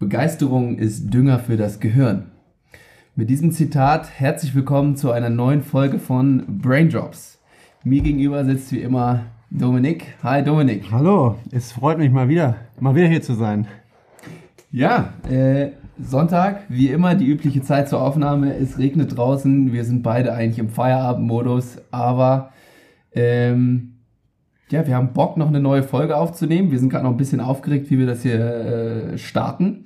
Begeisterung ist Dünger für das Gehirn. Mit diesem Zitat herzlich willkommen zu einer neuen Folge von Braindrops. Mir gegenüber sitzt wie immer Dominik. Hi Dominik. Hallo, es freut mich mal wieder, mal wieder hier zu sein. Ja, äh, Sonntag, wie immer die übliche Zeit zur Aufnahme. Es regnet draußen, wir sind beide eigentlich im Feierabendmodus, aber ähm, ja, wir haben Bock, noch eine neue Folge aufzunehmen. Wir sind gerade noch ein bisschen aufgeregt, wie wir das hier äh, starten.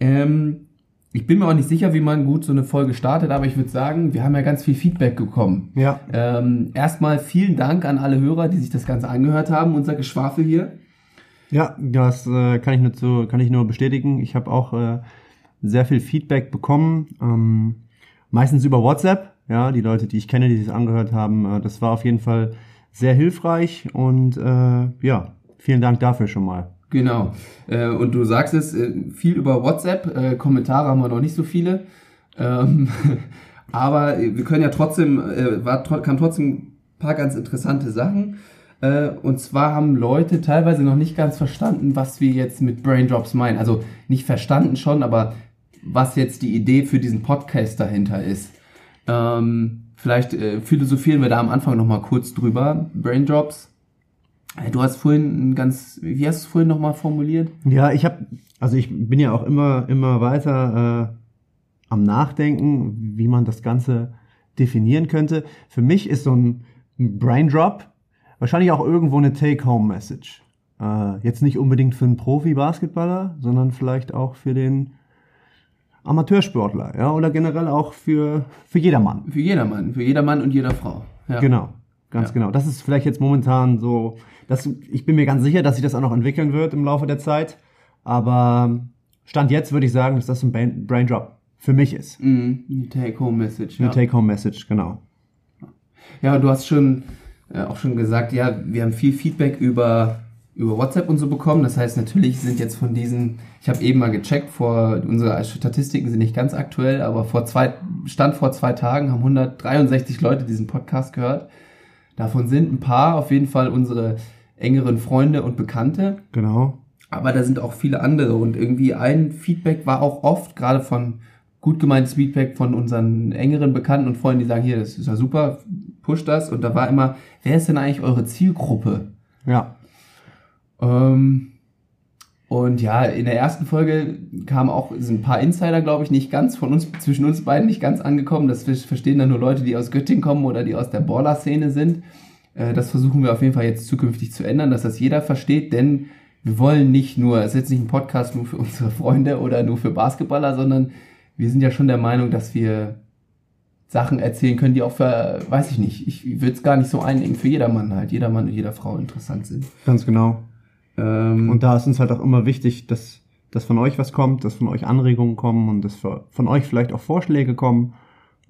Ähm, ich bin mir auch nicht sicher, wie man gut so eine Folge startet, aber ich würde sagen, wir haben ja ganz viel Feedback bekommen. Ja. Ähm, erstmal vielen Dank an alle Hörer, die sich das Ganze angehört haben, unser Geschwafel hier. Ja, das äh, kann ich nur zu, kann ich nur bestätigen. Ich habe auch äh, sehr viel Feedback bekommen, ähm, meistens über WhatsApp. Ja, die Leute, die ich kenne, die sich angehört haben, äh, das war auf jeden Fall sehr hilfreich und äh, ja, vielen Dank dafür schon mal. Genau. Äh, und du sagst es äh, viel über WhatsApp. Äh, Kommentare haben wir noch nicht so viele. Ähm, aber wir können ja trotzdem, äh, war, kam trotzdem ein paar ganz interessante Sachen. Äh, und zwar haben Leute teilweise noch nicht ganz verstanden, was wir jetzt mit Braindrops meinen. Also nicht verstanden schon, aber was jetzt die Idee für diesen Podcast dahinter ist. Ähm, vielleicht äh, philosophieren wir da am Anfang nochmal kurz drüber. Braindrops äh, Du hast vorhin ein ganz, wie hast du es vorhin nochmal formuliert? Ja, ich habe, also ich bin ja auch immer, immer weiter äh, am Nachdenken, wie man das Ganze definieren könnte. Für mich ist so ein Brain Drop wahrscheinlich auch irgendwo eine Take-Home-Message. Äh, jetzt nicht unbedingt für einen Profi-Basketballer, sondern vielleicht auch für den Amateursportler, ja, oder generell auch für, für jedermann. Für jedermann, für jedermann und jeder Frau. Ja. Genau, ganz Ja. genau. Das ist vielleicht jetzt momentan so, das, ich bin mir ganz sicher, dass sich das auch noch entwickeln wird im Laufe der Zeit. Aber Stand jetzt würde ich sagen, dass das ein Brain, Brain Drop für mich ist. Mhm, Take-Home-Message. Eine Ja. Take-Home-Message, genau. ja, du hast schon äh, auch schon gesagt, ja, wir haben viel Feedback über, über WhatsApp und so bekommen. Das heißt, natürlich sind jetzt von diesen, ich habe eben mal gecheckt, vor unsere Statistiken sind nicht ganz aktuell, aber vor zwei, Stand vor zwei Tagen haben 163 Leute diesen Podcast gehört. Davon sind ein paar auf jeden Fall unsere engeren Freunde und Bekannte. Genau. Aber da sind auch viele andere und irgendwie ein Feedback war auch oft, gerade von gut gemeintes Feedback von unseren engeren Bekannten und Freunden, die sagen, hier, das ist ja super, push das. Und da war immer, wer ist denn eigentlich eure Zielgruppe? Ja. Ähm, und ja, in der ersten Folge kamen auch, sind ein paar Insider, glaube ich, nicht ganz von uns, zwischen uns beiden nicht ganz angekommen. Das verstehen dann nur Leute, die aus Göttingen kommen oder die aus der Baller-Szene sind. Äh, Das versuchen wir auf jeden Fall jetzt zukünftig zu ändern, dass das jeder versteht, denn wir wollen nicht nur, es ist jetzt nicht ein Podcast nur für unsere Freunde oder nur für Basketballer, sondern wir sind ja schon der Meinung, dass wir Sachen erzählen können, die auch für, weiß ich nicht, ich würde es gar nicht so einengen, für jedermann halt, jeder Mann und jeder Frau interessant sind. Ganz genau. Ähm, Und da ist uns halt auch immer wichtig, dass, dass von euch was kommt, dass von euch Anregungen kommen und dass von euch vielleicht auch Vorschläge kommen,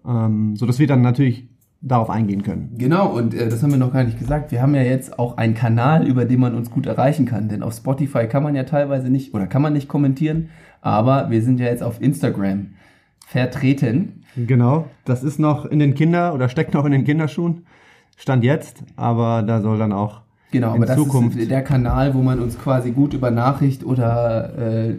ähm, so dass wir dann natürlich darauf eingehen können. Genau, und äh, das haben wir noch gar nicht gesagt. Wir haben ja jetzt auch einen Kanal, über den man uns gut erreichen kann. Denn auf Spotify kann man ja teilweise nicht oder kann man nicht kommentieren. Aber wir sind ja jetzt auf Instagram vertreten. Genau, das ist noch in den Kinder oder steckt noch in den Kinderschuhen. Stand jetzt, aber da soll dann auch Genau, in aber das Zukunft. ist der Kanal, wo man uns quasi gut über Nachricht oder äh,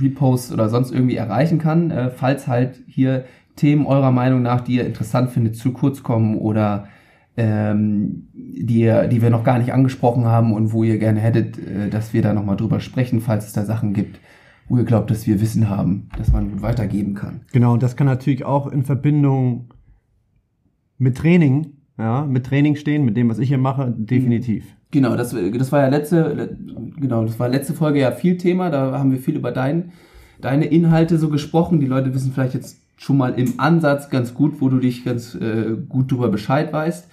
Repost oder sonst irgendwie erreichen kann, äh, falls halt hier Themen eurer Meinung nach, die ihr interessant findet, zu kurz kommen oder ähm, die, die wir noch gar nicht angesprochen haben und wo ihr gerne hättet, äh, dass wir da nochmal drüber sprechen, falls es da Sachen gibt, wo ihr glaubt, dass wir Wissen haben, dass man gut weitergeben kann. Genau, und das kann natürlich auch in Verbindung mit Training, ja, mit Training stehen, mit dem, was ich hier mache, definitiv. Genau, das, das war ja letzte, le- genau, das war letzte Folge ja viel Thema. Da haben wir viel über dein, deine Inhalte so gesprochen. Die Leute wissen vielleicht jetzt schon mal im Ansatz ganz gut, wo du dich ganz äh, gut drüber Bescheid weißt.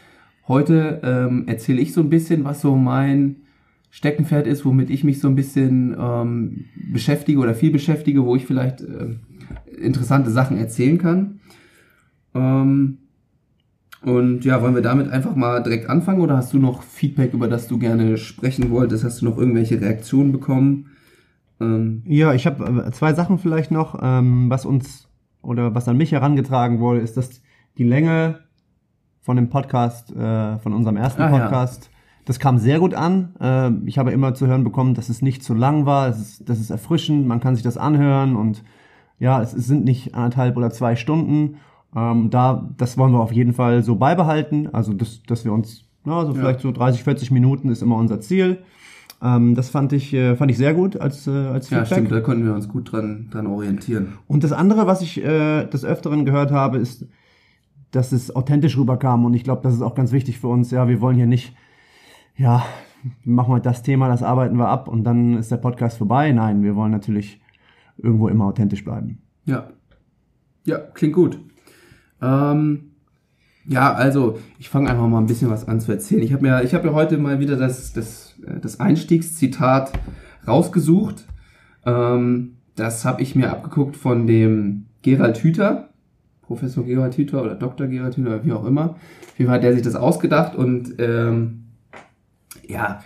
Heute ähm, erzähle ich so ein bisschen, was so mein Steckenpferd ist, womit ich mich so ein bisschen ähm, beschäftige oder viel beschäftige, wo ich vielleicht ähm, interessante Sachen erzählen kann. Ähm, und ja, wollen wir damit einfach mal direkt anfangen oder hast du noch Feedback, über das du gerne sprechen wolltest? Hast du noch irgendwelche Reaktionen bekommen? Ähm, Ja, ich habe zwei Sachen vielleicht noch, ähm, was uns oder was an mich herangetragen wurde, ist, dass die Länge von dem Podcast, äh, von unserem ersten Ah, ja. Podcast, Das kam sehr gut an. Äh, ich habe immer zu hören bekommen, dass es nicht zu lang war, es ist, das ist erfrischend, man kann sich das anhören und ja, es, es sind nicht anderthalb oder zwei Stunden. Ähm, da, das wollen wir auf jeden Fall so beibehalten. Also, dass, dass wir uns, na, so Ja. vielleicht so 30, 40 Minuten ist immer unser Ziel. Ähm, das fand ich, äh, fand ich sehr gut als, äh, als Ja, Feedback. stimmt, da konnten wir uns gut dran, dran orientieren. Und das andere, was ich äh, des Öfteren gehört habe, ist, dass es authentisch rüberkam. Und ich glaube, das ist auch ganz wichtig für uns. Ja, wir wollen hier nicht, ja, machen wir das Thema, das arbeiten wir ab und dann ist der Podcast vorbei. Nein, wir wollen natürlich irgendwo immer authentisch bleiben. Ja. Ja, klingt gut. Ähm, ja, also ich fange einfach mal ein bisschen was an zu erzählen. Ich habe mir, ich habe ja heute mal wieder das, das, äh, das Einstiegszitat rausgesucht. Ähm, das habe ich mir abgeguckt von dem Gerald Hüther, Professor Gerald Hüther oder Dr. Gerald Hüther, wie auch immer. Fall hat der sich das ausgedacht und ähm, ja,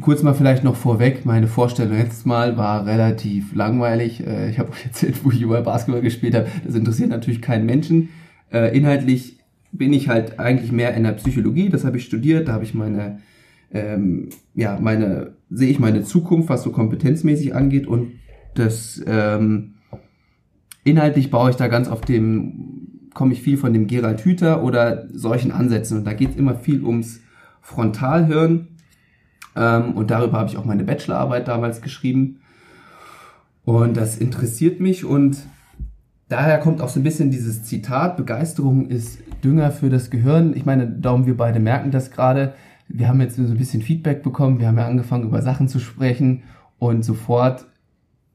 kurz mal vielleicht noch vorweg, meine Vorstellung letztes Mal war relativ langweilig. Äh, Ich habe euch erzählt, wo ich über Basketball gespielt habe. Das interessiert natürlich keinen Menschen. Äh, Inhaltlich bin ich halt eigentlich mehr in der Psychologie, das habe ich studiert, da habe ich meine, ähm, ja, meine, sehe ich meine Zukunft, was so kompetenzmäßig angeht. Und das ähm, inhaltlich baue ich da ganz auf dem, komme ich viel von dem Gerald Hüther oder solchen Ansätzen. Und da geht es immer viel ums Frontalhirn. Ähm, und darüber habe ich auch meine Bachelorarbeit damals geschrieben. Und das interessiert mich. Und daher kommt auch so ein bisschen dieses Zitat, Begeisterung ist Dünger für das Gehirn. Ich meine, darum wir beide merken das gerade. Wir haben jetzt so ein bisschen Feedback bekommen, wir haben ja angefangen über Sachen zu sprechen und sofort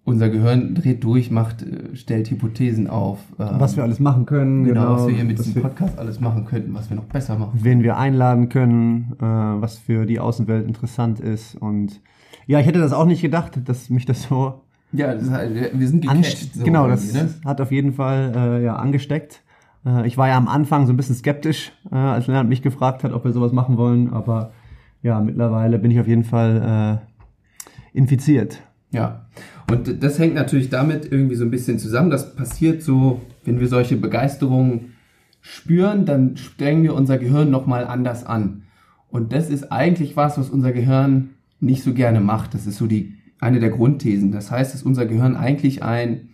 unser Gehirn dreht durch, macht, äh, stellt Hypothesen auf. ähm, Was wir alles machen können. genau, was wir hier mit diesem Podcast alles machen könnten, was wir noch besser machen. wen wir einladen können, äh, was für die Außenwelt interessant ist. Und ja, ich hätte das auch nicht gedacht, dass mich das so Ja, das heißt, wir sind gecatcht. so genau, das ne? hat auf jeden Fall äh, ja, angesteckt. Äh, ich war ja am Anfang so ein bisschen skeptisch, äh, als Lennart mich gefragt hat, ob wir sowas machen wollen, aber ja, mittlerweile bin ich auf jeden Fall äh, infiziert. Ja, und das hängt natürlich damit irgendwie so ein bisschen zusammen. Das passiert so, wenn wir solche Begeisterungen spüren, dann strengen wir unser Gehirn nochmal anders an. Und das ist eigentlich was, was unser Gehirn nicht so gerne macht. Das ist so die, eine der Grundthesen. Das heißt, dass unser Gehirn eigentlich ein,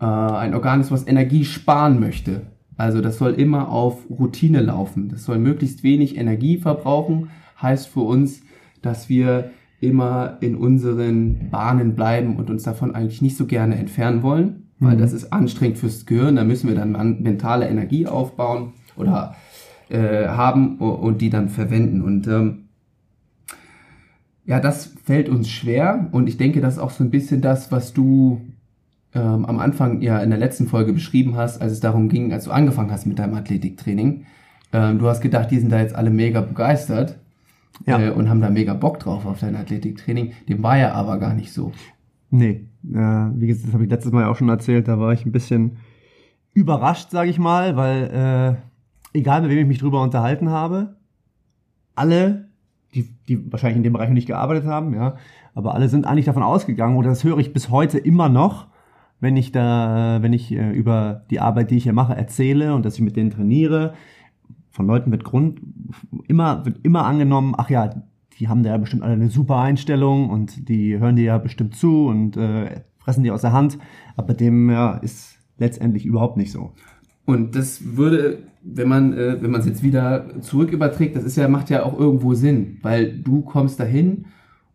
äh, ein Organ ist, was Energie sparen möchte. Also das soll immer auf Routine laufen. Das soll möglichst wenig Energie verbrauchen. Heißt für uns, dass wir immer in unseren Bahnen bleiben und uns davon eigentlich nicht so gerne entfernen wollen, weil Mhm. das ist anstrengend fürs Gehirn. Da müssen wir dann mentale Energie aufbauen oder äh, haben und die dann verwenden. Und ähm, ja, das fällt uns schwer und ich denke, das ist auch so ein bisschen das, was du ähm, am Anfang ja in der letzten Folge beschrieben hast, als es darum ging, als du angefangen hast mit deinem Athletiktraining. Ähm, du hast gedacht, die sind da jetzt alle mega begeistert Ja. äh, und haben da mega Bock drauf auf dein Athletiktraining. Dem war ja aber gar nicht so. Nee, äh, wie gesagt, das habe ich letztes Mal ja auch schon erzählt, da war ich ein bisschen überrascht, sage ich mal, weil äh, egal mit wem ich mich drüber unterhalten habe, alle, die, die wahrscheinlich in dem Bereich noch nicht gearbeitet haben, ja, aber alle sind eigentlich davon ausgegangen, oder das höre ich bis heute immer noch, wenn ich da, wenn ich äh, über die Arbeit, die ich hier mache, erzähle und dass ich mit denen trainiere, von Leuten mit Grund, immer, wird immer angenommen, ach ja, die haben da ja bestimmt alle eine super Einstellung und die hören dir ja bestimmt zu und äh, fressen dir aus der Hand, aber dem ja, ist letztendlich überhaupt nicht so. Und das würde, wenn man, äh, wenn man es jetzt wieder zurück überträgt, das ist ja, macht ja auch irgendwo Sinn, weil du kommst dahin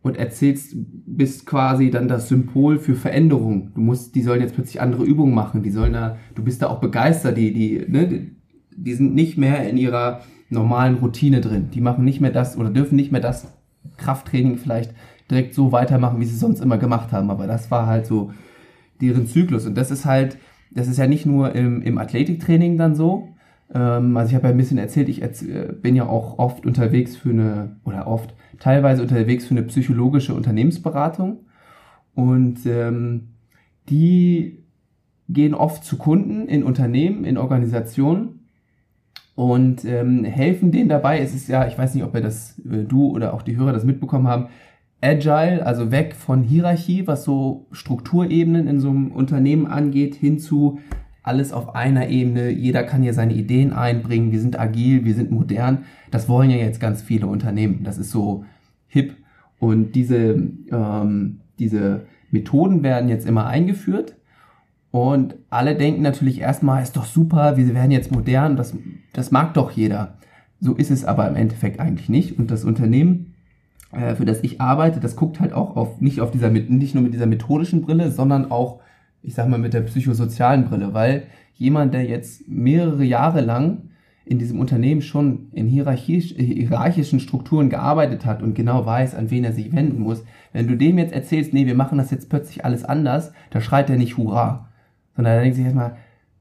und erzählst, bist quasi dann das Symbol für Veränderung. Du musst, die sollen jetzt plötzlich andere Übungen machen, die sollen da, du bist da auch begeistert, die, die, ne, die, sind nicht mehr in ihrer normalen Routine drin. Die machen nicht mehr das oder dürfen nicht mehr das Krafttraining vielleicht direkt so weitermachen, wie sie sonst immer gemacht haben. Aber das war halt so deren Zyklus. Und das ist halt, das ist ja nicht nur im, im Athletiktraining dann so. Ähm, also ich habe ja ein bisschen erzählt, ich erz äh, bin ja auch oft unterwegs für eine, oder oft, teilweise unterwegs für eine psychologische Unternehmensberatung. Und ähm, die gehen oft zu Kunden in Unternehmen, in Organisationen und ähm, helfen denen dabei. Es ist ja, ich weiß nicht, ob ihr das, äh, du oder auch die Hörer das mitbekommen haben, Agile, also weg von Hierarchie, was so Strukturebenen in so einem Unternehmen angeht, hin zu alles auf einer Ebene, jeder kann hier seine Ideen einbringen, wir sind agil, wir sind modern. Das wollen ja jetzt ganz viele Unternehmen. Das ist so hip. Und diese, ähm, diese Methoden werden jetzt immer eingeführt. Und alle denken natürlich erstmal, ist doch super, wir werden jetzt modern, das, das mag doch jeder. So ist es aber im Endeffekt eigentlich nicht. Und das Unternehmen, äh, für das ich arbeite, das guckt halt auch auf, nicht auf dieser, nicht nur mit dieser methodischen Brille, sondern auch, ich sag mal, mit der psychosozialen Brille, weil jemand, der jetzt mehrere Jahre lang in diesem Unternehmen schon in hierarchischen Strukturen gearbeitet hat und genau weiß, an wen er sich wenden muss, wenn du dem jetzt erzählst, nee, wir machen das jetzt plötzlich alles anders, da schreit er nicht Hurra, sondern er denkt sich erstmal,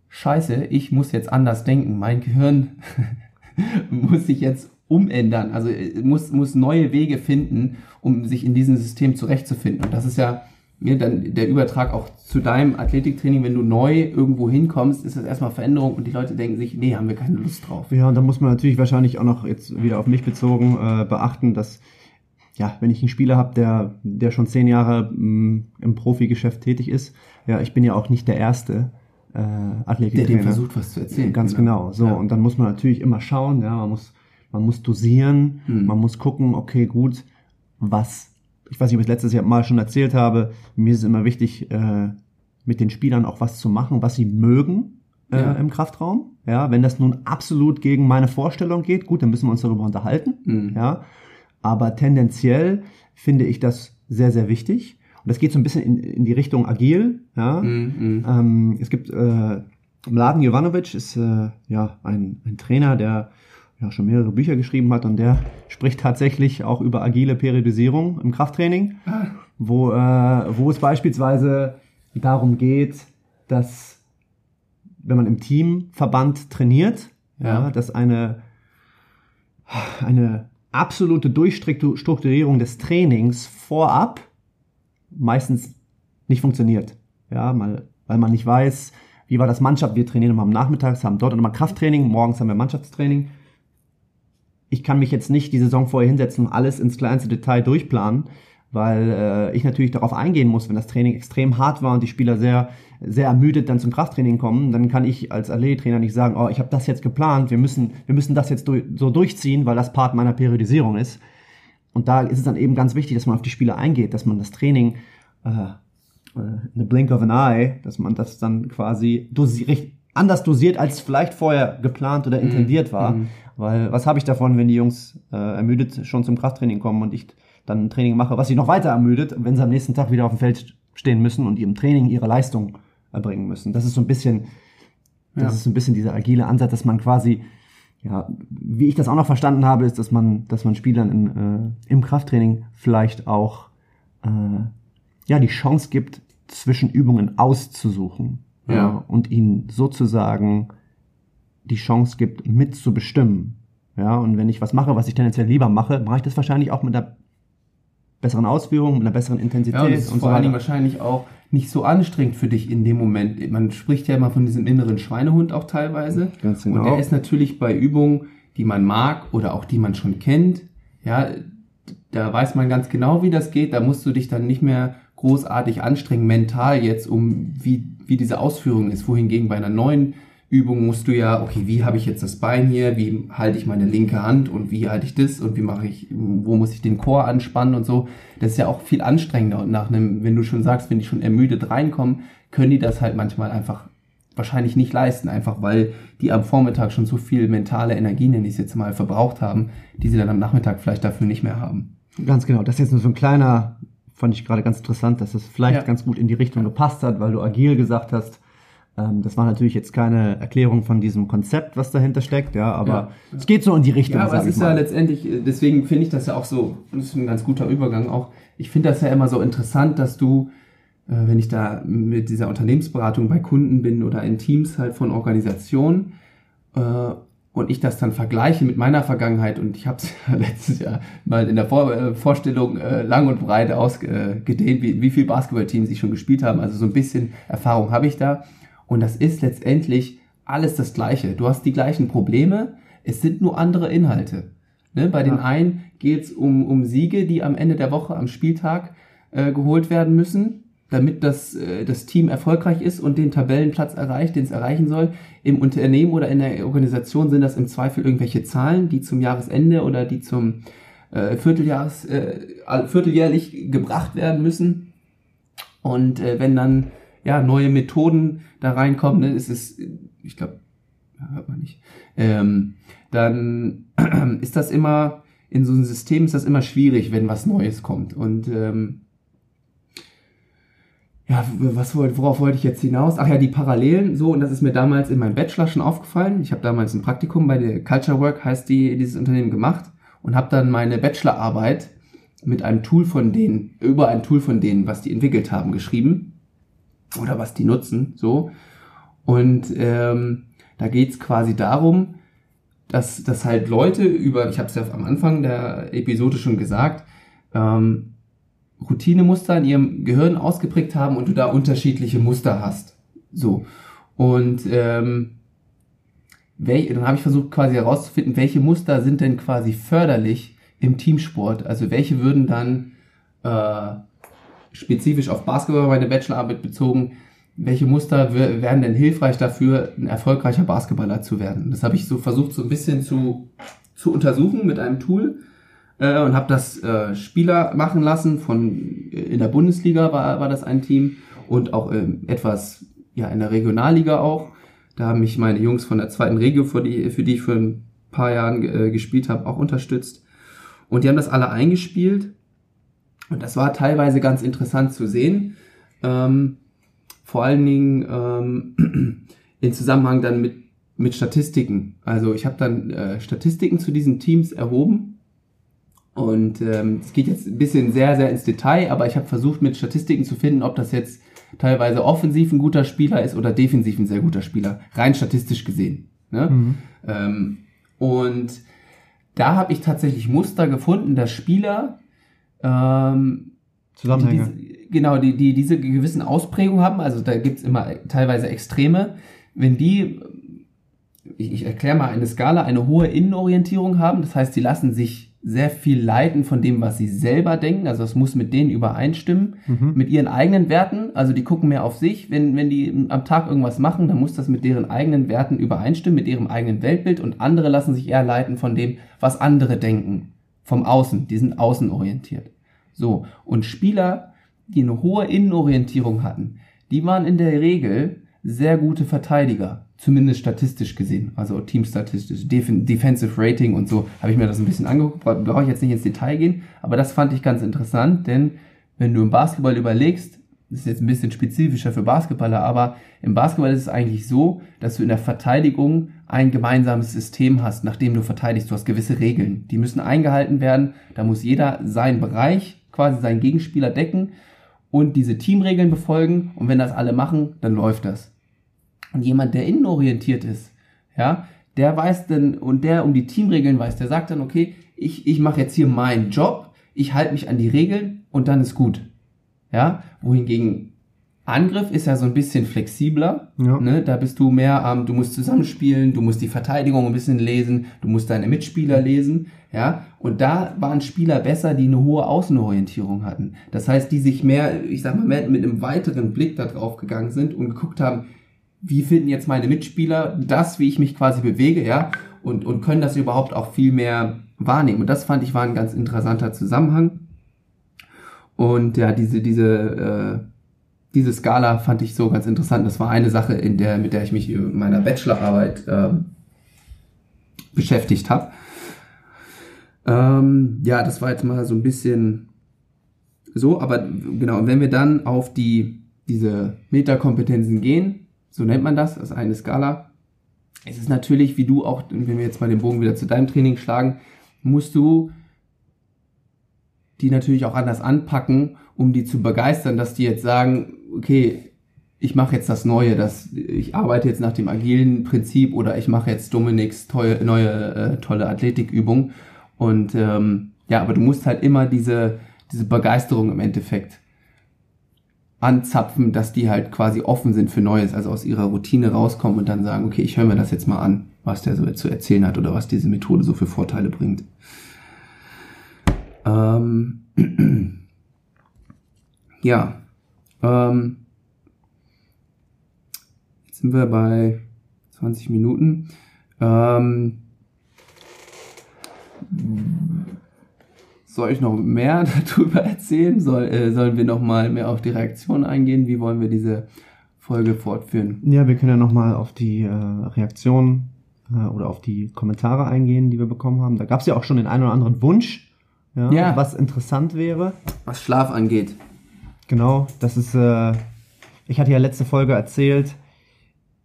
scheiße, ich muss jetzt anders denken, mein Gehirn muss sich jetzt umändern, also äh, muss, muss neue Wege finden, um sich in diesem System zurechtzufinden. Und das ist ja mir dann der Übertrag auch zu deinem Athletiktraining, wenn du neu irgendwo hinkommst, ist das erstmal Veränderung und die Leute denken sich, nee, haben wir keine Lust drauf. Ja, und da muss man natürlich wahrscheinlich auch noch jetzt wieder auf mich bezogen äh, beachten, dass ja, wenn ich einen Spieler habe, der, der schon zehn Jahre mh, mm, im Profigeschäft tätig ist, ja, ich bin ja auch nicht der erste äh, Athletiktrainer. Der dir versucht, was zu erzählen. Ganz genau. genau. So, ja. und dann muss man natürlich immer schauen, ja, man muss, man muss dosieren, hm. man muss gucken, okay, gut, was ich weiß nicht, ob ich es letztes Jahr mal schon erzählt habe, mir ist es immer wichtig, äh, mit den Spielern auch was zu machen, was sie mögen äh, ja. im Kraftraum. Ja, wenn das nun absolut gegen meine Vorstellung geht, gut, dann müssen wir uns darüber unterhalten. Mhm. Ja, aber tendenziell finde ich das sehr, sehr wichtig. Und das geht so ein bisschen in, in die Richtung agil. Ja, mhm. mhm. ähm, es gibt äh, Mladen Jovanovic ist äh, ja ein, ein Trainer, der ja, schon mehrere Bücher geschrieben hat und der spricht tatsächlich auch über agile Periodisierung im Krafttraining, ah. wo, äh, wo es beispielsweise darum geht, dass wenn man im Teamverband trainiert, ja. ja dass eine, eine absolute Durchstrukturierung des Trainings vorab meistens nicht funktioniert. Ja, mal, weil man nicht weiß, wie war das Mannschaft, wir trainieren immer am Nachmittags, haben dort immer Krafttraining, morgens haben wir Mannschaftstraining ich kann mich jetzt nicht die Saison vorher hinsetzen und alles ins kleinste Detail durchplanen, weil äh, ich natürlich darauf eingehen muss, wenn das Training extrem hart war und die Spieler sehr sehr ermüdet dann zum Krafttraining kommen, dann kann ich als Allee-Trainer nicht sagen, oh, ich habe das jetzt geplant, wir müssen wir müssen das jetzt durch, so durchziehen, weil das Part meiner Periodisierung ist. Und da ist es dann eben ganz wichtig, dass man auf die Spieler eingeht, dass man das Training äh, eine Blink of an Eye, dass man das dann quasi dosi anders dosiert, als vielleicht vorher geplant oder mhm. intendiert war. Mhm. Weil was habe ich davon, wenn die Jungs äh, ermüdet schon zum Krafttraining kommen und ich dann ein Training mache, was sie noch weiter ermüdet, wenn sie am nächsten Tag wieder auf dem Feld stehen müssen und ihrem Training ihre Leistung erbringen müssen. Das ist so ein bisschen, das ja. ist so ein bisschen dieser agile Ansatz, dass man quasi, ja, wie ich das auch noch verstanden habe, ist, dass man, dass man Spielern in, äh, im Krafttraining vielleicht auch äh, ja die Chance gibt, zwischen Übungen auszusuchen ja. ja und ihnen sozusagen die Chance gibt, mitzubestimmen. Ja, und wenn ich was mache, was ich tendenziell lieber mache, mache ich das wahrscheinlich auch mit einer besseren Ausführung, mit einer besseren Intensität. Ja, und, und vor allen Dingen wahrscheinlich auch nicht so anstrengend für dich in dem Moment. Man spricht ja immer von diesem inneren Schweinehund auch teilweise. Ganz genau. Und der ist natürlich bei Übungen, die man mag oder auch die man schon kennt, ja, da weiß man ganz genau, wie das geht. Da musst du dich dann nicht mehr großartig anstrengen, mental jetzt, um wie, wie diese Ausführung ist. Wohingegen bei einer neuen Übung musst du ja, okay, wie habe ich jetzt das Bein hier, wie halte ich meine linke Hand und wie halte ich das und wie mache ich, wo muss ich den Chor anspannen und so. Das ist ja auch viel anstrengender und nach einem, wenn du schon sagst, wenn die schon ermüdet reinkommen, können die das halt manchmal einfach wahrscheinlich nicht leisten, einfach weil die am Vormittag schon so viel mentale Energie, nenne ich es jetzt mal, verbraucht haben, die sie dann am Nachmittag vielleicht dafür nicht mehr haben. Ganz genau. Das ist jetzt nur so ein kleiner, fand ich gerade ganz interessant, dass es vielleicht ja. ganz gut in die Richtung gepasst hat, weil du agil gesagt hast ähm, das war natürlich jetzt keine Erklärung von diesem Konzept, was dahinter steckt, ja, aber ja, es geht so in die Richtung. Ja, aber es ist mal. ja letztendlich, äh, deswegen finde ich das ja auch so, das ist ein ganz guter Übergang auch. Ich finde das ja immer so interessant, dass du, äh, wenn ich da mit dieser Unternehmensberatung bei Kunden bin oder in Teams halt von Organisationen, äh, und ich das dann vergleiche mit meiner Vergangenheit und ich habe es ja letztes Jahr mal in der Vor Vorstellung äh, lang und breit ausgedehnt, wie, wie viel Basketballteams ich schon gespielt haben. Also so ein bisschen Erfahrung habe ich da. Und das ist letztendlich alles das Gleiche. Du hast die gleichen Probleme, es sind nur andere Inhalte. Ne? Bei ja. den einen geht es um, um Siege, die am Ende der Woche, am Spieltag äh, geholt werden müssen. damit das, äh, das Team erfolgreich ist und den Tabellenplatz erreicht, den es erreichen soll. Im Unternehmen oder in der Organisation sind das im Zweifel irgendwelche Zahlen, die zum Jahresende oder die zum äh, Vierteljahres, äh, vierteljährlich gebracht werden müssen. Und äh, wenn dann ja neue Methoden da reinkommen, ne, ist es, ich glaube, hört man nicht, ähm, dann ist das immer in so einem System ist das immer schwierig, wenn was Neues kommt. Und ähm, ja, was worauf wollte ich jetzt hinaus? Ach ja, die Parallelen, so, und das ist mir damals in meinem Bachelor schon aufgefallen. Ich habe damals ein Praktikum bei der Culture Work, heißt die, dieses Unternehmen gemacht und habe dann meine Bachelorarbeit mit einem Tool von denen, über ein Tool von denen, was die entwickelt haben, geschrieben. Oder was die nutzen, so. Und ähm, da geht's quasi darum, dass, dass halt Leute über, ich habe es ja am Anfang der Episode schon gesagt, ähm, Routinemuster in ihrem Gehirn ausgeprägt haben und du da unterschiedliche Muster hast. So. Und ähm, welch, dann habe ich versucht quasi herauszufinden, welche Muster sind denn quasi förderlich im Teamsport. Also welche würden dann äh, spezifisch auf Basketball meine Bachelorarbeit bezogen, welche Muster wären denn hilfreich dafür, ein erfolgreicher Basketballer zu werden. Das habe ich so versucht, so ein bisschen zu, zu untersuchen mit einem Tool äh, und habe das äh, Spieler machen lassen. Von äh, in der Bundesliga war, war das ein Team und auch äh, etwas ja in der Regionalliga auch. Da haben mich meine Jungs von der zweiten Regio, für die, für die ich für ein paar Jahren äh, gespielt habe, auch unterstützt. Und die haben das alle eingespielt. Und das war teilweise ganz interessant zu sehen. Ähm, vor allen Dingen ähm, in Zusammenhang dann mit, mit Statistiken. Also ich habe dann äh, Statistiken zu diesen Teams erhoben und ähm, es geht jetzt ein bisschen sehr, sehr ins Detail, aber ich habe versucht mit Statistiken zu finden, ob das jetzt teilweise offensiv ein guter Spieler ist oder defensiv ein sehr guter Spieler, rein statistisch gesehen. Ne? Mhm. Ähm, und da habe ich tatsächlich Muster gefunden, dass Spieler ähm, Zusammenhänge. Die, die, genau, die, die diese gewissen Ausprägungen haben, also da gibt's immer teilweise Extreme, wenn die, ich, ich erkläre mal eine Skala, eine hohe Innenorientierung haben, das heißt, sie lassen sich sehr viel leiten von dem, was sie selber denken. Also es muss mit denen übereinstimmen, mhm. mit ihren eigenen Werten. Also die gucken mehr auf sich. Wenn, wenn die am Tag irgendwas machen, dann muss das mit deren eigenen Werten übereinstimmen, mit ihrem eigenen Weltbild. Und andere lassen sich eher leiten von dem, was andere denken. Vom Außen. Die sind außenorientiert. So. Und Spieler, die eine hohe Innenorientierung hatten, die waren in der Regel sehr gute Verteidiger zumindest statistisch gesehen, also teamstatistisch, Def Defensive Rating und so, habe ich mir das ein bisschen angeguckt, brauche ich jetzt nicht ins Detail gehen, aber das fand ich ganz interessant, denn wenn du im Basketball überlegst, ist jetzt ein bisschen spezifischer für Basketballer, aber im Basketball ist es eigentlich so, dass du in der Verteidigung ein gemeinsames System hast, nachdem du verteidigst. Du hast gewisse Regeln, die müssen eingehalten werden. Da muss jeder seinen Bereich, quasi seinen Gegenspieler decken und diese Teamregeln befolgen. Und wenn das alle machen, dann läuft das. Und jemand, der innenorientiert ist, ja, der weiß dann, und der um die Teamregeln weiß, der sagt dann, okay, ich, ich mache jetzt hier meinen Job, ich halte mich an die Regeln und dann ist gut. Ja, wohingegen Angriff ist ja so ein bisschen flexibler. Ja. Ne? Da bist du mehr am, ähm, du musst zusammenspielen, du musst die Verteidigung ein bisschen lesen, du musst deine Mitspieler lesen. Ja, und da waren Spieler besser, die eine hohe Außenorientierung hatten. Das heißt, die sich mehr, ich sag mal, mehr mit einem weiteren Blick da drauf gegangen sind und geguckt haben, wie finden jetzt meine Mitspieler das, wie ich mich quasi bewege, ja, und, und können das überhaupt auch viel mehr wahrnehmen. Und das fand ich war ein ganz interessanter Zusammenhang. Und ja, diese, diese, äh, diese Skala fand ich so ganz interessant. Das war eine Sache, in der, mit der ich mich in meiner Bachelorarbeit äh, beschäftigt habe. Ähm, ja, das war jetzt mal so ein bisschen so, aber genau, wenn wir dann auf die, diese Metakompetenzen gehen, so nennt man das, das ist eine Skala. Es ist natürlich, wie du auch, wenn wir jetzt mal den Bogen wieder zu deinem Training schlagen, musst du die natürlich auch anders anpacken, um die zu begeistern, dass die jetzt sagen, okay, ich mache jetzt das Neue, das, ich arbeite jetzt nach dem agilen Prinzip oder ich mache jetzt Dominiks tolle, neue äh, tolle Athletikübung. Und ähm, ja, aber du musst halt immer diese, diese Begeisterung im Endeffekt anzapfen, dass die halt quasi offen sind für Neues, also aus ihrer Routine rauskommen und dann sagen, okay, ich höre mir das jetzt mal an, was der so zu erzählen hat oder was diese Methode so für Vorteile bringt. Ähm ja, Ähm, jetzt sind wir bei 20 Minuten. Ähm, soll ich noch mehr darüber erzählen? Soll, äh, sollen wir noch mal mehr auf die Reaktion eingehen? Wie wollen wir diese Folge fortführen? Ja, wir können ja noch mal auf die äh, Reaktion äh, oder auf die Kommentare eingehen, die wir bekommen haben. Da gab es ja auch schon den einen oder anderen Wunsch, ja, Ja. was interessant wäre. Was Schlaf angeht. Genau, das ist, äh, ich hatte ja letzte Folge erzählt,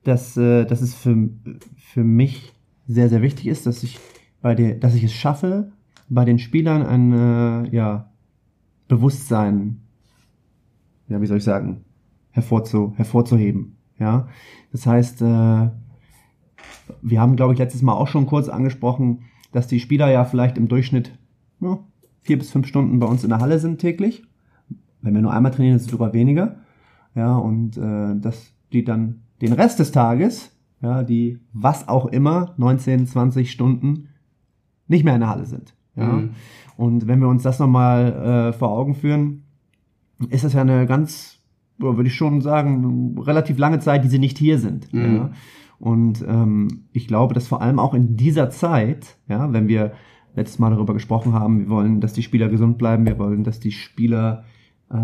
dass, äh, dass es für, für mich sehr, sehr wichtig ist, dass ich bei der, dass ich es schaffe, bei den Spielern ein, äh, ja, Bewusstsein, ja, wie soll ich sagen, hervorzu, hervorzuheben, ja. Das heißt, äh, wir haben, glaube ich, letztes Mal auch schon kurz angesprochen, dass die Spieler ja vielleicht im Durchschnitt ja, vier bis fünf Stunden bei uns in der Halle sind täglich. Wenn wir nur einmal trainieren, ist es sogar weniger. Ja, und äh, dass die dann den Rest des Tages, ja, die was auch immer, 19, 20 Stunden nicht mehr in der Halle sind. Ja. Mhm. Und wenn wir uns das nochmal äh, vor Augen führen, ist das ja eine ganz, würde ich schon sagen, relativ lange Zeit, die sie nicht hier sind. Mhm. Ja. Und ähm, ich glaube, dass vor allem auch in dieser Zeit, ja, wenn wir letztes Mal darüber gesprochen haben, wir wollen, dass die Spieler gesund bleiben, wir wollen, dass die Spieler, äh,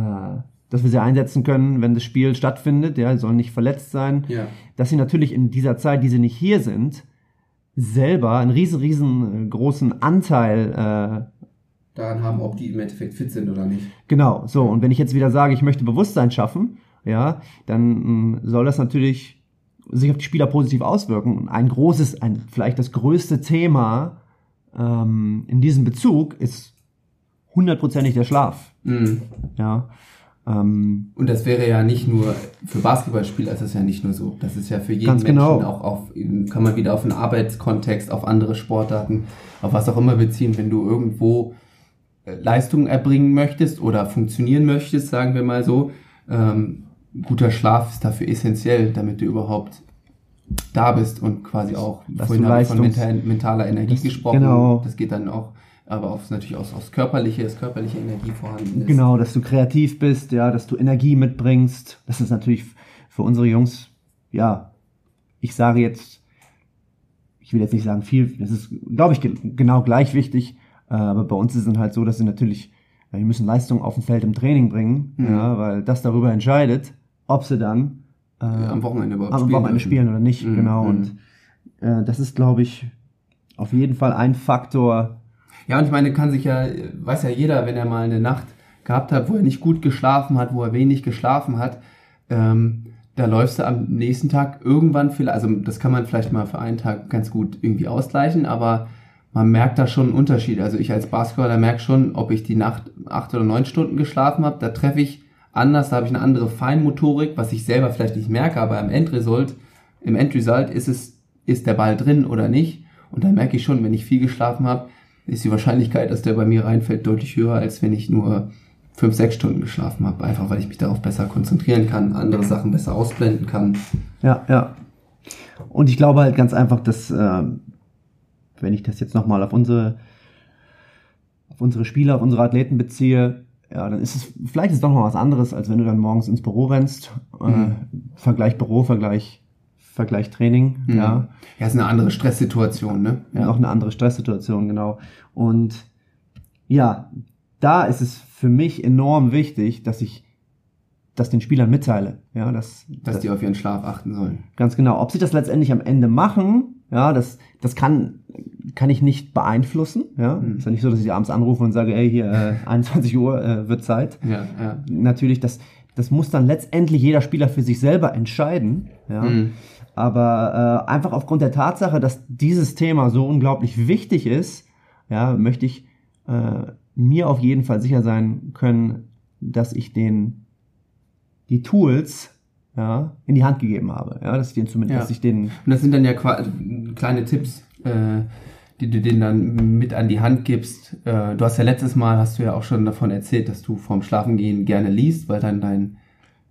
dass wir sie einsetzen können, wenn das Spiel stattfindet, ja, sie sollen nicht verletzt sein, Ja. dass sie natürlich in dieser Zeit, die sie nicht hier sind, selber einen riesen, riesen äh, großen Anteil äh, Daran haben, ob die im Endeffekt fit sind oder nicht. Genau, so. Und wenn ich jetzt wieder sage, ich möchte Bewusstsein schaffen, ja, dann mh, soll das natürlich sich auf die Spieler positiv auswirken. Und ein großes, ein, vielleicht das größte Thema ähm, in diesem Bezug ist hundertprozentig der Schlaf. Mhm. Ja. Ähm, Und das wäre ja nicht nur für Basketballspieler ist das ja nicht nur so. Das ist ja für jeden Ganz Menschen genau. auch auf, kann man wieder auf einen Arbeitskontext, auf andere Sportarten, auf was auch immer beziehen, wenn du irgendwo äh, Leistungen erbringen möchtest oder funktionieren möchtest, sagen wir mal so. Ähm, guter Schlaf ist dafür essentiell, damit du überhaupt da bist und quasi auch, Dass vorhin habe ich von mental, mentaler Energie Das- gesprochen, genau. das geht dann auch, aber auch natürlich aus, aus körperliche, dass körperliche Energie vorhanden ist. Genau, dass du kreativ bist, ja, dass du Energie mitbringst. Das ist natürlich für unsere Jungs, ja, ich sage jetzt, ich will jetzt nicht sagen viel, das ist, glaube ich, ge- genau gleich wichtig. Äh, aber bei uns ist es dann halt so, dass sie natürlich, ja, die müssen Leistung auf dem Feld im Training bringen, Mhm. ja, weil das darüber entscheidet, ob sie dann äh, am Wochenende überhaupt am Wochenende dürfen. spielen oder nicht. Mhm, Genau. mhm. Und äh, das ist, glaube ich, auf jeden Fall ein Faktor. Ja, und ich meine, kann sich ja, weiß ja jeder, wenn er mal eine Nacht gehabt hat, wo er nicht gut geschlafen hat, wo er wenig geschlafen hat, ähm, da läufst du am nächsten Tag irgendwann vielleicht, also das kann man vielleicht mal für einen Tag ganz gut irgendwie ausgleichen, aber man merkt da schon einen Unterschied. Also ich als Basketballer merke schon, ob ich die Nacht acht oder neun Stunden geschlafen habe, da treffe ich anders, da habe ich eine andere Feinmotorik, was ich selber vielleicht nicht merke, aber im Endresult, im Endresult ist es, ist der Ball drin oder nicht. Und dann merke ich schon, wenn ich viel geschlafen habe, ist die Wahrscheinlichkeit, dass der bei mir reinfällt, deutlich höher, als wenn ich nur fünf, sechs Stunden geschlafen habe. Einfach weil ich mich darauf besser konzentrieren kann, andere Sachen besser ausblenden kann. Ja, ja. Und ich glaube halt ganz einfach, dass, ähm, wenn ich das jetzt nochmal auf unsere, auf unsere Spieler, auf unsere Athleten beziehe, ja, dann ist es, vielleicht ist es doch noch was anderes, als wenn du dann morgens ins Büro rennst. Äh, Mhm. Vergleich Büro, Vergleich, Vergleich Training, Mhm. ja. Ja, ist eine andere Stresssituation, ne? Ja. Noch eine andere Stresssituation, genau. Und ja, da ist es für mich enorm wichtig, dass ich das den Spielern mitteile. Ja, dass, Dass die auf ihren Schlaf achten sollen. Ganz genau. Ob sie das letztendlich am Ende machen, ja, das, das kann, kann ich nicht beeinflussen. Ja, Mhm. ist ja nicht so, dass ich abends anrufe und sage, ey, hier äh, 21 Uhr äh, wird Zeit. Ja, ja. Natürlich, das, das muss dann letztendlich jeder Spieler für sich selber entscheiden. Ja, Mhm. aber äh, einfach aufgrund der Tatsache, dass dieses Thema so unglaublich wichtig ist, ja, möchte ich äh, mir auf jeden Fall sicher sein können, dass ich den die Tools ja, in die Hand gegeben habe. Ja, dass ich den zumindest, Ja. dass ich den Und das sind dann ja qua- kleine Tipps, äh, die du denen dann mit an die Hand gibst. Äh, du hast ja letztes Mal, hast du ja auch schon davon erzählt, dass du vorm Schlafengehen gerne liest, weil dann dein,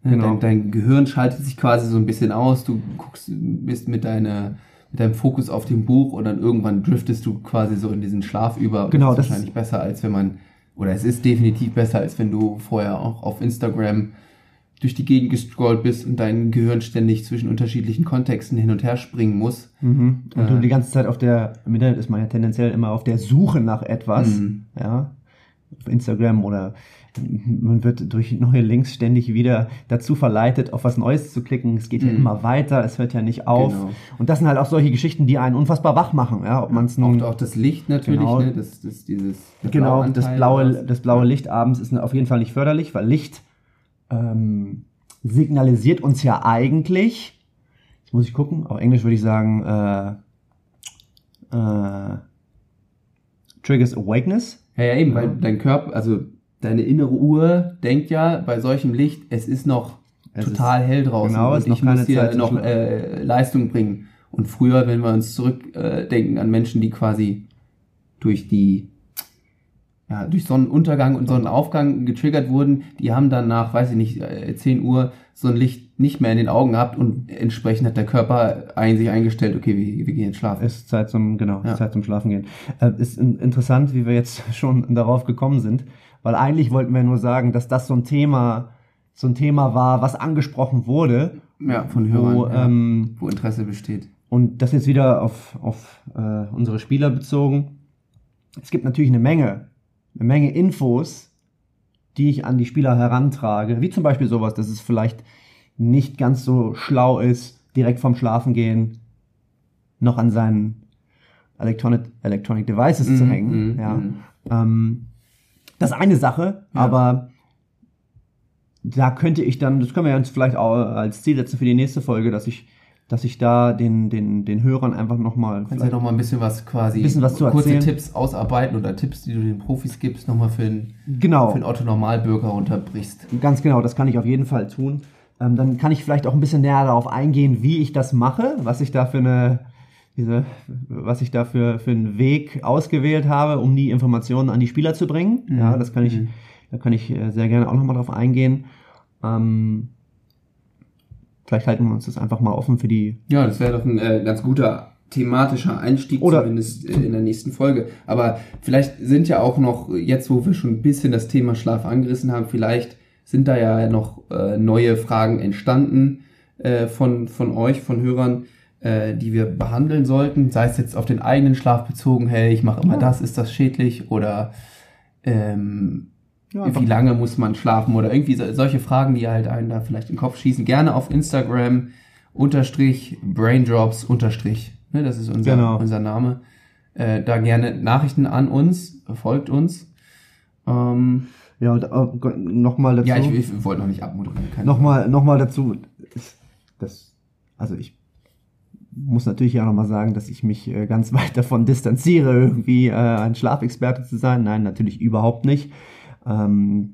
äh, Genau. dein, dein Gehirn schaltet sich quasi so ein bisschen aus. Du guckst, bist mit deiner mit deinem Fokus auf dem Buch und dann irgendwann driftest du quasi so in diesen Schlaf über. Genau, das das- ist wahrscheinlich besser, als wenn man, oder es ist definitiv besser, als wenn du vorher auch auf Instagram durch die Gegend gescrollt bist und dein Gehirn ständig zwischen unterschiedlichen Kontexten hin und her springen muss. Mhm. Und äh, du die ganze Zeit auf der, im Internet ist man ja tendenziell immer auf der Suche nach etwas, mhm. ja, auf Instagram oder man wird durch neue Links ständig wieder dazu verleitet, auf was Neues zu klicken. Es geht ja mhm. immer weiter, es hört ja nicht auf. Genau. Und das sind halt auch solche Geschichten, die einen unfassbar wach machen. Ja, ob man es nun auch, auch das Licht natürlich, genau, ne? das, das dieses genau das blaue das blaue Licht abends ist auf jeden Fall nicht förderlich, weil Licht ähm, signalisiert uns ja eigentlich. Jetzt muss ich gucken. Auf Englisch würde ich sagen äh, äh, triggers awakeness. Ja, ja eben, weil dein Körper, also deine innere Uhr denkt ja bei solchem Licht, es ist noch es total ist, hell draußen genau, und ich muss hier noch äh, Leistung bringen. Und früher, wenn wir uns zurückdenken äh, an Menschen, die quasi durch die ja, durch Sonnenuntergang und Sonnenaufgang getriggert wurden, die haben dann nach, weiß ich nicht, 10 äh, Uhr so ein Licht nicht mehr in den Augen gehabt und entsprechend hat der Körper ein, sich eingestellt, okay, wir, wir gehen jetzt schlafen. Es ist Zeit zum, genau, ja. Zeit zum Schlafen gehen. Äh, ist interessant, wie wir jetzt schon darauf gekommen sind. Weil eigentlich wollten wir nur sagen, dass das so ein Thema, so ein Thema war, was angesprochen wurde. Ja, von Hörern, wo, ja, ähm, wo Interesse besteht. Und das jetzt wieder auf, auf äh, unsere Spieler bezogen. Es gibt natürlich eine Menge, eine Menge Infos, die ich an die Spieler herantrage. Wie zum Beispiel sowas, dass es vielleicht nicht ganz so schlau ist, direkt vom Schlafengehen noch an seinen Electronic, Electronic Devices mm, zu hängen. Mm, ja. Mm. Ähm, das ist eine Sache, ja. aber da könnte ich dann, das können wir uns vielleicht auch als Ziel setzen für die nächste Folge, dass ich dass ich da den, den, den Hörern einfach nochmal. Kannst du ja nochmal ein bisschen was quasi, bisschen was zu kurze Tipps ausarbeiten oder Tipps, die du den Profis gibst, nochmal für den, genau. für den Otto-Normalbürger unterbrichst. Ganz genau, das kann ich auf jeden Fall tun. Ähm, dann kann ich vielleicht auch ein bisschen näher darauf eingehen, wie ich das mache, was ich da für eine, diese, was ich da für, für einen Weg ausgewählt habe, um die Informationen an die Spieler zu bringen. Mhm. Ja, das kann ich, mhm. da kann ich äh, sehr gerne auch nochmal drauf eingehen. Ähm, vielleicht halten wir uns das einfach mal offen für die. Ja, das wäre doch ein äh, ganz guter thematischer Einstieg, Oder zumindest äh, in der nächsten Folge. Aber vielleicht sind ja auch noch, jetzt wo wir schon ein bisschen das Thema Schlaf angerissen haben, vielleicht sind da ja noch äh, neue Fragen entstanden äh, von, von euch, von Hörern, äh, die wir behandeln sollten, sei es jetzt auf den eigenen Schlaf bezogen, hey, ich mache immer ja. das, ist das schädlich oder ähm, ja, wie lange muss man schlafen oder irgendwie so, solche Fragen, die halt einen da vielleicht in den Kopf schießen, gerne auf Instagram unterstrich braindrops unterstrich, ne, das ist unser, genau. unser Name, äh, da gerne Nachrichten an uns, folgt uns. Ähm, ja, und äh, nochmal dazu. Ja, ich, ich wollte noch nicht abmoderieren. Nochmal, nochmal dazu. Das, also ich muss natürlich auch nochmal sagen, dass ich mich äh, ganz weit davon distanziere, irgendwie äh, ein Schlafexperte zu sein. Nein, natürlich überhaupt nicht. Ähm,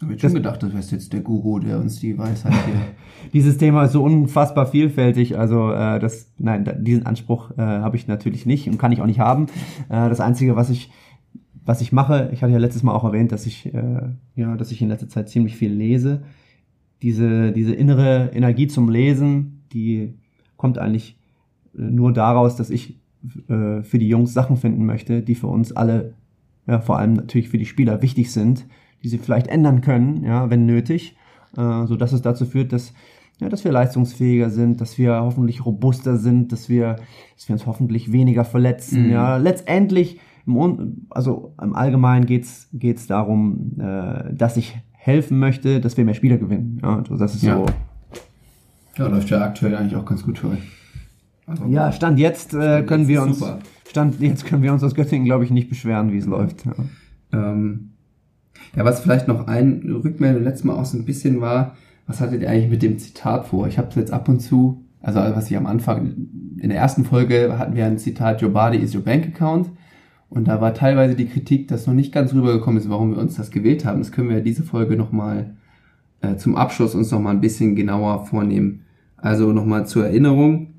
ich hätte schon gedacht, du wärst jetzt der Guru, der uns die Weisheit hier. Dieses Thema ist so unfassbar vielfältig, also äh, das, nein, diesen Anspruch äh, habe ich natürlich nicht und kann ich auch nicht haben. Äh, das Einzige, was ich, was ich mache, ich hatte ja letztes Mal auch erwähnt, dass ich, äh, ja, dass ich in letzter Zeit ziemlich viel lese. Diese, diese innere Energie zum Lesen, die kommt eigentlich nur daraus, dass ich äh, für die Jungs Sachen finden möchte, die für uns alle, ja, vor allem natürlich für die Spieler wichtig sind, die sie vielleicht ändern können, ja, wenn nötig, äh, so dass es dazu führt, dass ja, dass wir leistungsfähiger sind, dass wir hoffentlich robuster sind, dass wir, dass wir uns hoffentlich weniger verletzen. Mhm. Ja, letztendlich, im, also im Allgemeinen geht's geht's darum, äh, dass ich helfen möchte, dass wir mehr Spieler gewinnen. Ja, das ist ja. so. Ja, läuft ja aktuell eigentlich auch ganz gut für euch. Also, ja, Stand jetzt äh, können wir uns super. Stand jetzt können wir uns aus Göttingen, glaube ich, nicht beschweren, wie es läuft. Ja. Ähm, ja, was vielleicht noch ein Rückmeldung letztes Mal auch so ein bisschen war, was hattet ihr eigentlich mit dem Zitat vor? Ich habe es jetzt ab und zu, also was ich am Anfang, in der ersten Folge hatten wir ein Zitat, Your Body is your Bank Account. Und da war teilweise die Kritik, dass noch nicht ganz rübergekommen ist, warum wir uns das gewählt haben. Das können wir diese Folge nochmal äh, zum Abschluss uns nochmal ein bisschen genauer vornehmen. Also nochmal zur Erinnerung,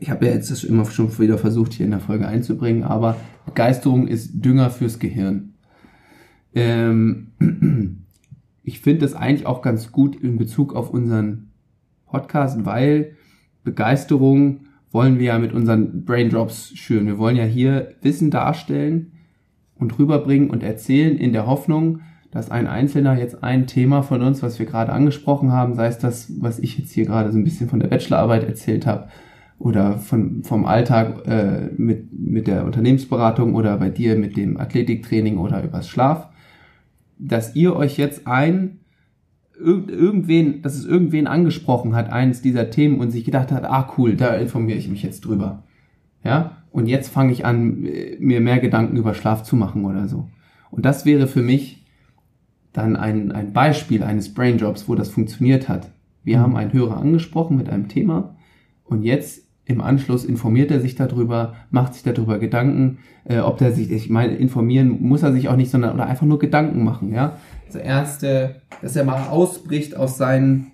ich habe ja jetzt das immer schon wieder versucht, hier in der Folge einzubringen, aber Begeisterung ist Dünger fürs Gehirn. Ähm, ich finde das eigentlich auch ganz gut in Bezug auf unseren Podcast, weil Begeisterung wollen wir ja mit unseren Braindrops schüren. Wir wollen ja hier Wissen darstellen und rüberbringen und erzählen in der Hoffnung, dass ein Einzelner jetzt ein Thema von uns, was wir gerade angesprochen haben, sei es das, was ich jetzt hier gerade so ein bisschen von der Bachelorarbeit erzählt habe, oder von, vom Alltag äh, mit, mit der Unternehmensberatung oder bei dir mit dem Athletiktraining oder übers Schlaf, dass ihr euch jetzt ein, irg irgendwen, dass es irgendwen angesprochen hat, eines dieser Themen und sich gedacht hat, ah cool, da informiere ich mich jetzt drüber. Ja, und jetzt fange ich an, mir mehr Gedanken über Schlaf zu machen oder so. Und das wäre für mich dann ein, ein Beispiel eines Brainjobs, wo das funktioniert hat. Wir mhm. haben einen Hörer angesprochen mit einem Thema und jetzt im Anschluss informiert er sich darüber, macht sich darüber Gedanken, äh, ob er sich, ich meine, informieren muss er sich auch nicht, sondern oder einfach nur Gedanken machen, ja. Das erste, dass er mal ausbricht aus seinen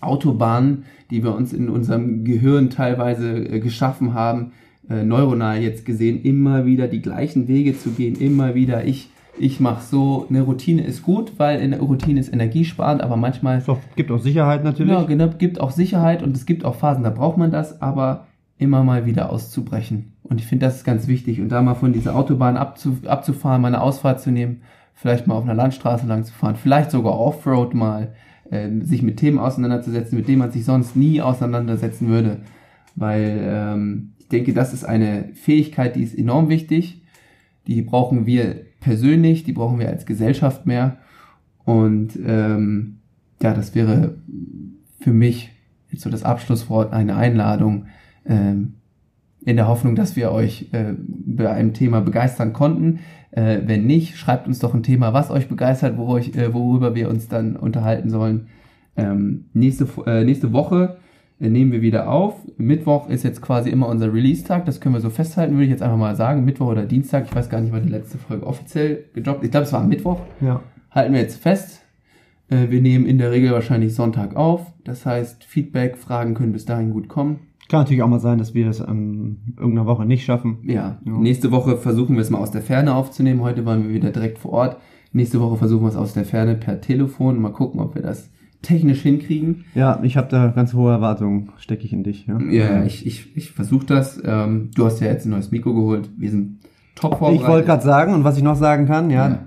Autobahnen, die wir uns in unserem Gehirn teilweise äh, geschaffen haben, äh, neuronal jetzt gesehen, immer wieder die gleichen Wege zu gehen, immer wieder ich ich mache so, eine Routine ist gut, weil eine Routine ist energiesparend, aber manchmal. Es gibt auch Sicherheit natürlich. Ja, genau, gibt auch Sicherheit und es gibt auch Phasen, da braucht man das, aber immer mal wieder auszubrechen. Und ich finde, das ist ganz wichtig. Und da mal von dieser Autobahn abzu, abzufahren, mal eine Ausfahrt zu nehmen, vielleicht mal auf einer Landstraße lang zu fahren, vielleicht sogar Offroad mal, äh, sich mit Themen auseinanderzusetzen, mit denen man sich sonst nie auseinandersetzen würde. Weil ähm, ich denke, das ist eine Fähigkeit, die ist enorm wichtig. Die brauchen wir persönlich, die brauchen wir als Gesellschaft mehr. Und ähm, ja, das wäre für mich jetzt so das Abschlusswort, eine Einladung, ähm, in der Hoffnung, dass wir euch äh, bei einem Thema begeistern konnten. Äh, wenn nicht, schreibt uns doch ein Thema, was euch begeistert, wo euch, äh, worüber wir uns dann unterhalten sollen. Ähm, nächste, äh, nächste Woche nehmen wir wieder auf. Mittwoch ist jetzt quasi immer unser Release-Tag. Das können wir so festhalten, würde ich jetzt einfach mal sagen. Mittwoch oder Dienstag. Ich weiß gar nicht, wann die letzte Folge offiziell gedroppt. Ich glaube, es war am Mittwoch. Ja. Halten wir jetzt fest. Äh, wir nehmen in der Regel wahrscheinlich Sonntag auf. Das heißt, Feedback, Fragen können bis dahin gut kommen. Kann natürlich auch mal sein, dass wir es an irgendeiner Woche nicht schaffen. Ja. ja. Nächste Woche versuchen wir es mal aus der Ferne aufzunehmen. Heute waren wir wieder direkt vor Ort. Nächste Woche versuchen wir es aus der Ferne per Telefon. Mal gucken, ob wir das technisch hinkriegen. Ja, ich habe da ganz hohe Erwartungen, stecke ich in dich. Ja, ja ich, ich, ich versuche das. Ähm, du hast ja jetzt ein neues Mikro geholt. Wir sind top vorbereitet. Ich wollte gerade sagen, und was ich noch sagen kann, ja, ja.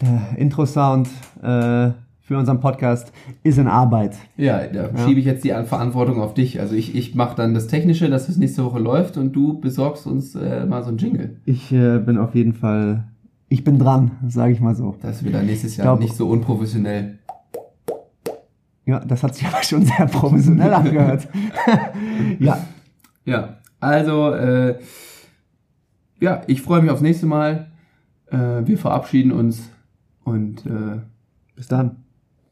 der Intro-Sound äh, für unseren Podcast ist in Arbeit. Ja, da ja. schiebe ich jetzt die Verantwortung auf dich. Also ich, ich mache dann das Technische, dass es nächste Woche läuft und du besorgst uns äh, mal so ein Jingle. Ich äh, bin auf jeden Fall ich bin dran, sage ich mal so. Das wird dann nächstes Jahr glaub, nicht so unprofessionell. Ja, das hat sich aber schon sehr professionell angehört. ja. Ja, also, äh, ja, ich freue mich aufs nächste Mal. Äh, wir verabschieden uns und äh, bis dann.